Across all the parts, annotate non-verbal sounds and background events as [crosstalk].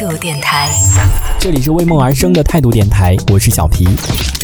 态度电台。这里是为梦而生的态度电台，我是小皮。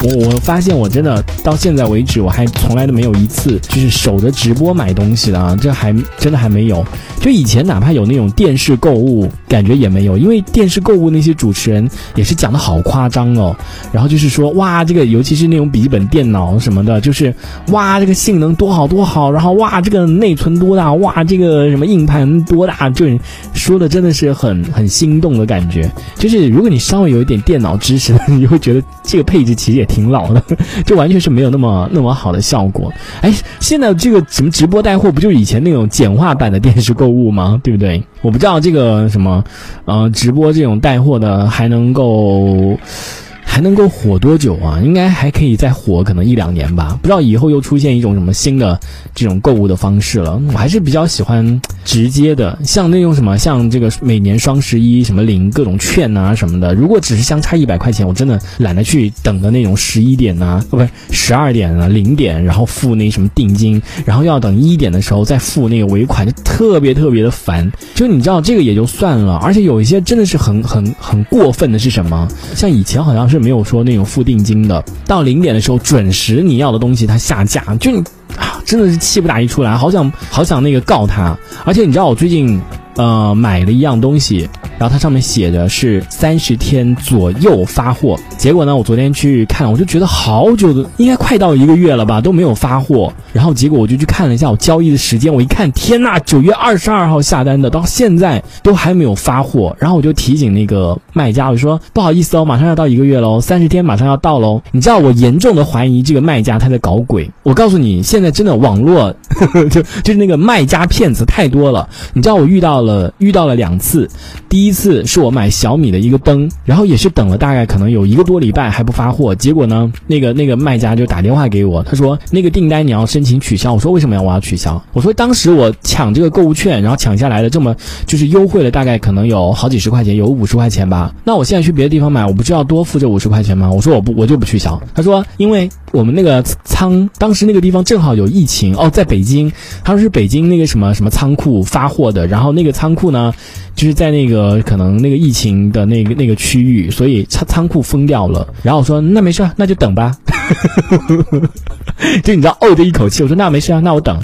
我我发现我真的到现在为止，我还从来都没有一次就是守着直播买东西的啊，这还真的还没有。就以前哪怕有那种电视购物，感觉也没有，因为电视购物那些主持人也是讲的好夸张哦。然后就是说哇，这个尤其是那种笔记本电脑什么的，就是哇这个性能多好多好，然后哇这个内存多大，哇这个什么硬盘多大，就说的真的是很很心动的感觉。就是如果你稍微有一点电脑知识，[laughs] 你会觉得这个配置其实也挺老的，[laughs] 就完全是没有那么那么好的效果。哎，现在这个什么直播带货，不就以前那种简化版的电视购物吗？对不对？我不知道这个什么，呃，直播这种带货的还能够。还能够火多久啊？应该还可以再火可能一两年吧。不知道以后又出现一种什么新的这种购物的方式了。我还是比较喜欢直接的，像那种什么，像这个每年双十一什么领各种券啊什么的。如果只是相差一百块钱，我真的懒得去等的那种十一点呐，不是十二点啊零点，然后付那什么定金，然后要等一点的时候再付那个尾款，就特别特别的烦。就你知道这个也就算了，而且有一些真的是很很很过分的是什么？像以前好像是。没有说那种付定金的，到零点的时候准时你要的东西它下架，就你啊真的是气不打一处来，好想好想那个告他。而且你知道我最近呃买了一样东西，然后它上面写的是三十天左右发货，结果呢我昨天去看，我就觉得好久的，应该快到一个月了吧都没有发货，然后结果我就去看了一下我交易的时间，我一看天呐，九月二十二号下单的，到现在都还没有发货，然后我就提醒那个卖家，我说不好意思哦，马上要到一个月喽。三十天马上要到喽，你知道我严重的怀疑这个卖家他在搞鬼。我告诉你，现在真的网络 [laughs] 就就是那个卖家骗子太多了。你知道我遇到了遇到了两次，第一第一次是我买小米的一个灯，然后也是等了大概可能有一个多礼拜还不发货，结果呢，那个那个卖家就打电话给我，他说那个订单你要申请取消。我说为什么要我要取消？我说当时我抢这个购物券，然后抢下来的这么就是优惠了大概可能有好几十块钱，有五十块钱吧。那我现在去别的地方买，我不是要多付这五十块钱吗？我说我不，我就不取消。他说，因为我们那个仓当时那个地方正好有疫情哦，在北京，他说是北京那个什么什么仓库发货的，然后那个仓库呢，就是在那个可能那个疫情的那个那个区域，所以仓仓库封掉了。然后我说那没事，那就等吧。就你知道，哦的一口气，我说那没事啊，那 [laughs] 我等。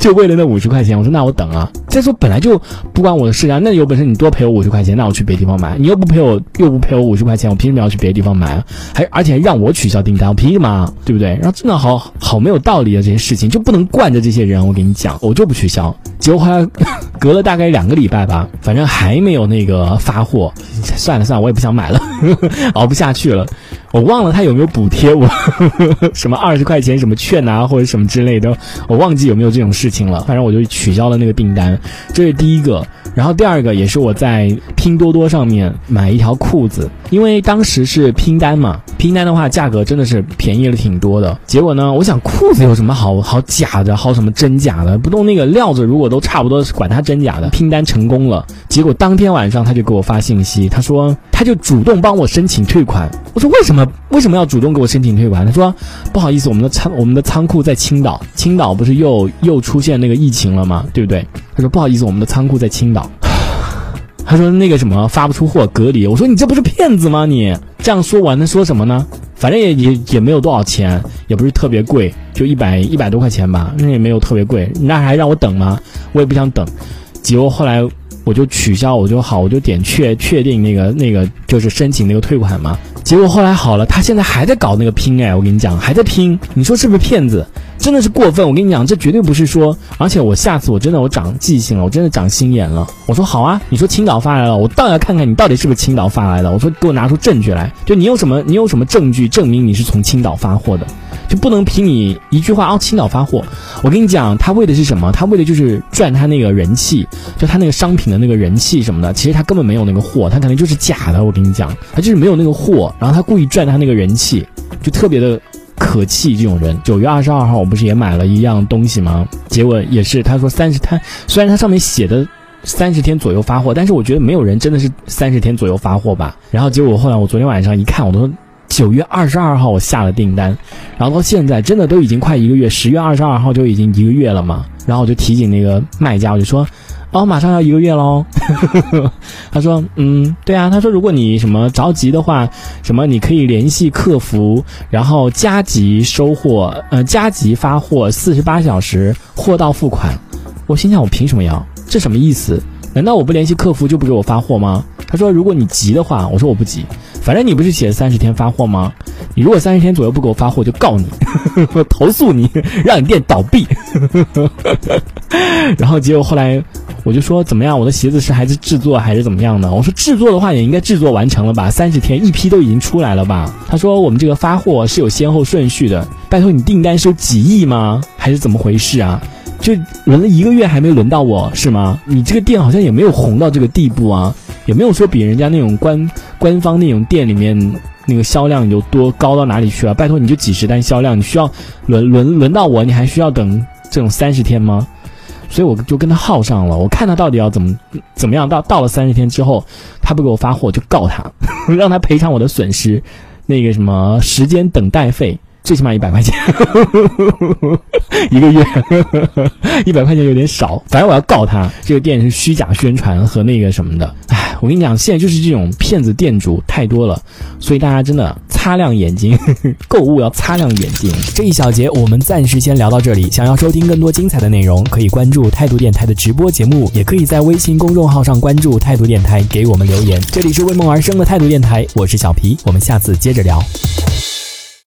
就为了那五十块钱，我说那我等啊。再说本来就不关我的事啊，那有本事你多赔我五十块钱，那我去别地方买。你又不赔我，又不赔我五十块钱，我凭什么要去别的地方买？还而且让我取消订单，我凭什么？对不对？然后真的好好没有道理的这些事情，就不能惯着这些人。我跟你讲，我就不取消。结果后来隔了大概两个礼拜吧，反正还没有那个发货。[laughs] 算了算了，我也不想买了，[laughs] 熬不下去了。我忘了他有没有补贴我，[laughs] 什么二十块钱什么券啊，或者什么之类的，我忘记有没有这种事情了。反正我就取消了那个订单，这是第一个。然后第二个也是我在拼多多上面买一条裤子，因为当时是拼单嘛，拼单的话价格真的是便宜了挺多的。结果呢，我想裤子有什么好好假的，好什么真假的？不动那个料子如果都差不多，管它真假的，拼单成功了。结果当天晚上他就给我发信息，他说他就主动帮我申请退款。我说为什么为什么要主动给我申请退款？他说不好意思，我们的仓我们的仓库在青岛，青岛不是又又出现那个疫情了吗？对不对？他说不好意思，我们的仓库在青岛。他说那个什么发不出货隔离，我说你这不是骗子吗？你这样说我还能说什么呢？反正也也也没有多少钱，也不是特别贵，就一百一百多块钱吧，那也没有特别贵。那还让我等吗？我也不想等。结果后来我就取消，我就好，我就点确确定那个那个就是申请那个退款嘛。结果后来好了，他现在还在搞那个拼哎，我跟你讲还在拼，你说是不是骗子？真的是过分，我跟你讲，这绝对不是说，而且我下次我真的我长记性了，我真的长心眼了。我说好啊，你说青岛发来了，我倒要看看你到底是不是青岛发来的。我说给我拿出证据来，就你有什么你有什么证据证明你是从青岛发货的，就不能凭你一句话哦青岛发货。我跟你讲，他为的是什么？他为的就是赚他那个人气，就他那个商品的那个人气什么的。其实他根本没有那个货，他可能就是假的。我跟你讲，他就是没有那个货，然后他故意赚他那个人气，就特别的。可气这种人，九月二十二号我不是也买了一样东西吗？结果也是他说三十，他虽然他上面写的三十天左右发货，但是我觉得没有人真的是三十天左右发货吧。然后结果后来我昨天晚上一看，我都九月二十二号我下了订单，然后到现在真的都已经快一个月，十月二十二号就已经一个月了嘛。然后我就提醒那个卖家，我就说。哦，马上要一个月喽。[laughs] 他说，嗯，对啊。他说，如果你什么着急的话，什么你可以联系客服，然后加急收货，呃，加急发货，四十八小时货到付款。我心想，我凭什么要？这什么意思？难道我不联系客服就不给我发货吗？他说，如果你急的话，我说我不急，反正你不是写三十天发货吗？你如果三十天左右不给我发货，就告你，我 [laughs] 投诉你，让你店倒闭。[laughs] 然后结果后来。我就说怎么样？我的鞋子是还是制作还是怎么样的？我说制作的话也应该制作完成了吧？三十天一批都已经出来了吧？他说我们这个发货是有先后顺序的。拜托你订单是有几亿吗？还是怎么回事啊？就轮了一个月还没轮到我是吗？你这个店好像也没有红到这个地步啊，也没有说比人家那种官官方那种店里面那个销量有多高到哪里去啊？拜托你就几十单销量，你需要轮轮轮到我，你还需要等这种三十天吗？所以我就跟他耗上了，我看他到底要怎么怎么样。到到了三十天之后，他不给我发货，就告他，[laughs] 让他赔偿我的损失，那个什么时间等待费，最起码一百块钱，一个月一百块钱有点少。反正我要告他，这个店是虚假宣传和那个什么的。唉，我跟你讲，现在就是这种骗子店主太多了，所以大家真的。擦亮眼睛，[laughs] 购物要擦亮眼睛。这一小节我们暂时先聊到这里。想要收听更多精彩的内容，可以关注态度电台的直播节目，也可以在微信公众号上关注态度电台，给我们留言。这里是为梦而生的态度电台，我是小皮，我们下次接着聊。